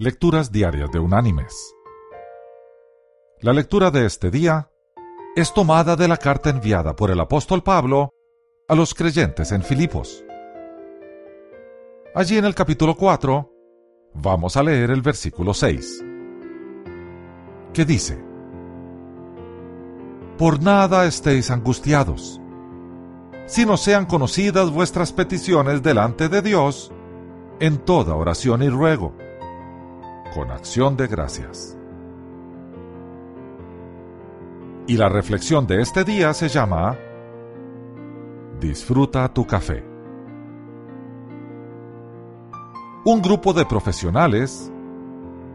Lecturas Diarias de Unánimes. La lectura de este día es tomada de la carta enviada por el apóstol Pablo a los creyentes en Filipos. Allí en el capítulo 4 vamos a leer el versículo 6, que dice, Por nada estéis angustiados, sino sean conocidas vuestras peticiones delante de Dios en toda oración y ruego con acción de gracias. Y la reflexión de este día se llama Disfruta tu café. Un grupo de profesionales,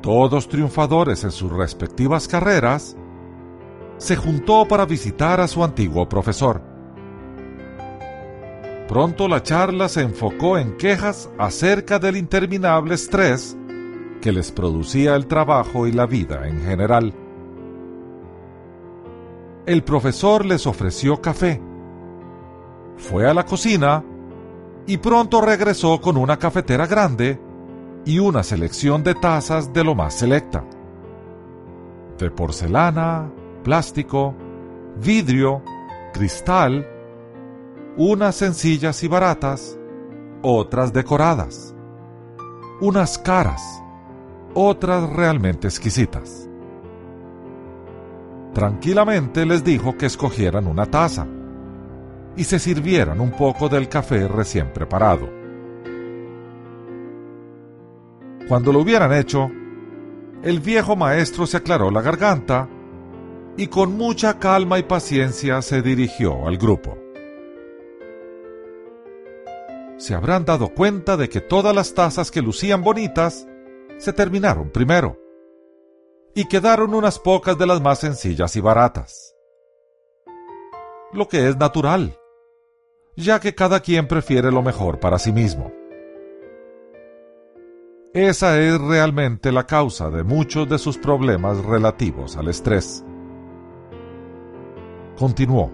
todos triunfadores en sus respectivas carreras, se juntó para visitar a su antiguo profesor. Pronto la charla se enfocó en quejas acerca del interminable estrés que les producía el trabajo y la vida en general. El profesor les ofreció café. Fue a la cocina y pronto regresó con una cafetera grande y una selección de tazas de lo más selecta. De porcelana, plástico, vidrio, cristal, unas sencillas y baratas, otras decoradas, unas caras, otras realmente exquisitas. Tranquilamente les dijo que escogieran una taza y se sirvieran un poco del café recién preparado. Cuando lo hubieran hecho, el viejo maestro se aclaró la garganta y con mucha calma y paciencia se dirigió al grupo. Se habrán dado cuenta de que todas las tazas que lucían bonitas se terminaron primero, y quedaron unas pocas de las más sencillas y baratas. Lo que es natural, ya que cada quien prefiere lo mejor para sí mismo. Esa es realmente la causa de muchos de sus problemas relativos al estrés. Continuó.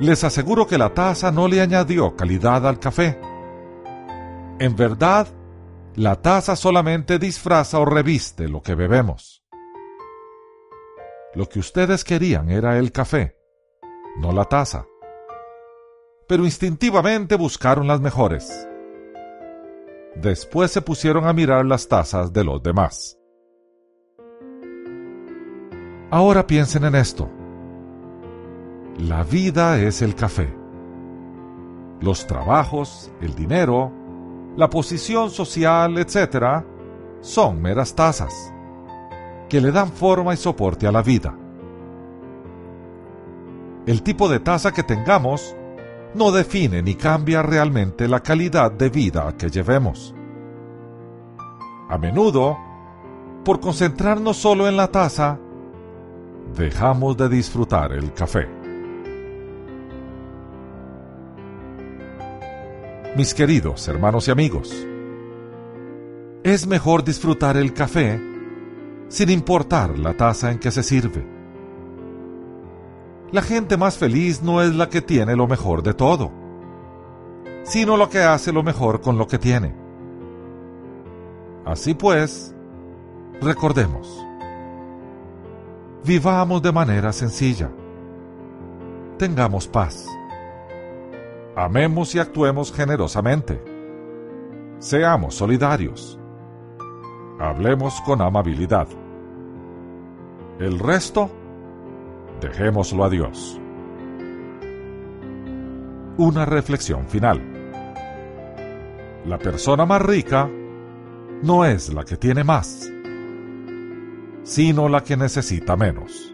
Les aseguro que la taza no le añadió calidad al café. En verdad, la taza solamente disfraza o reviste lo que bebemos. Lo que ustedes querían era el café, no la taza. Pero instintivamente buscaron las mejores. Después se pusieron a mirar las tazas de los demás. Ahora piensen en esto. La vida es el café. Los trabajos, el dinero, la posición social, etc., son meras tazas, que le dan forma y soporte a la vida. El tipo de taza que tengamos no define ni cambia realmente la calidad de vida que llevemos. A menudo, por concentrarnos solo en la taza, dejamos de disfrutar el café. Mis queridos hermanos y amigos. Es mejor disfrutar el café sin importar la taza en que se sirve. La gente más feliz no es la que tiene lo mejor de todo, sino lo que hace lo mejor con lo que tiene. Así pues, recordemos, vivamos de manera sencilla, tengamos paz Amemos y actuemos generosamente. Seamos solidarios. Hablemos con amabilidad. El resto, dejémoslo a Dios. Una reflexión final. La persona más rica no es la que tiene más, sino la que necesita menos.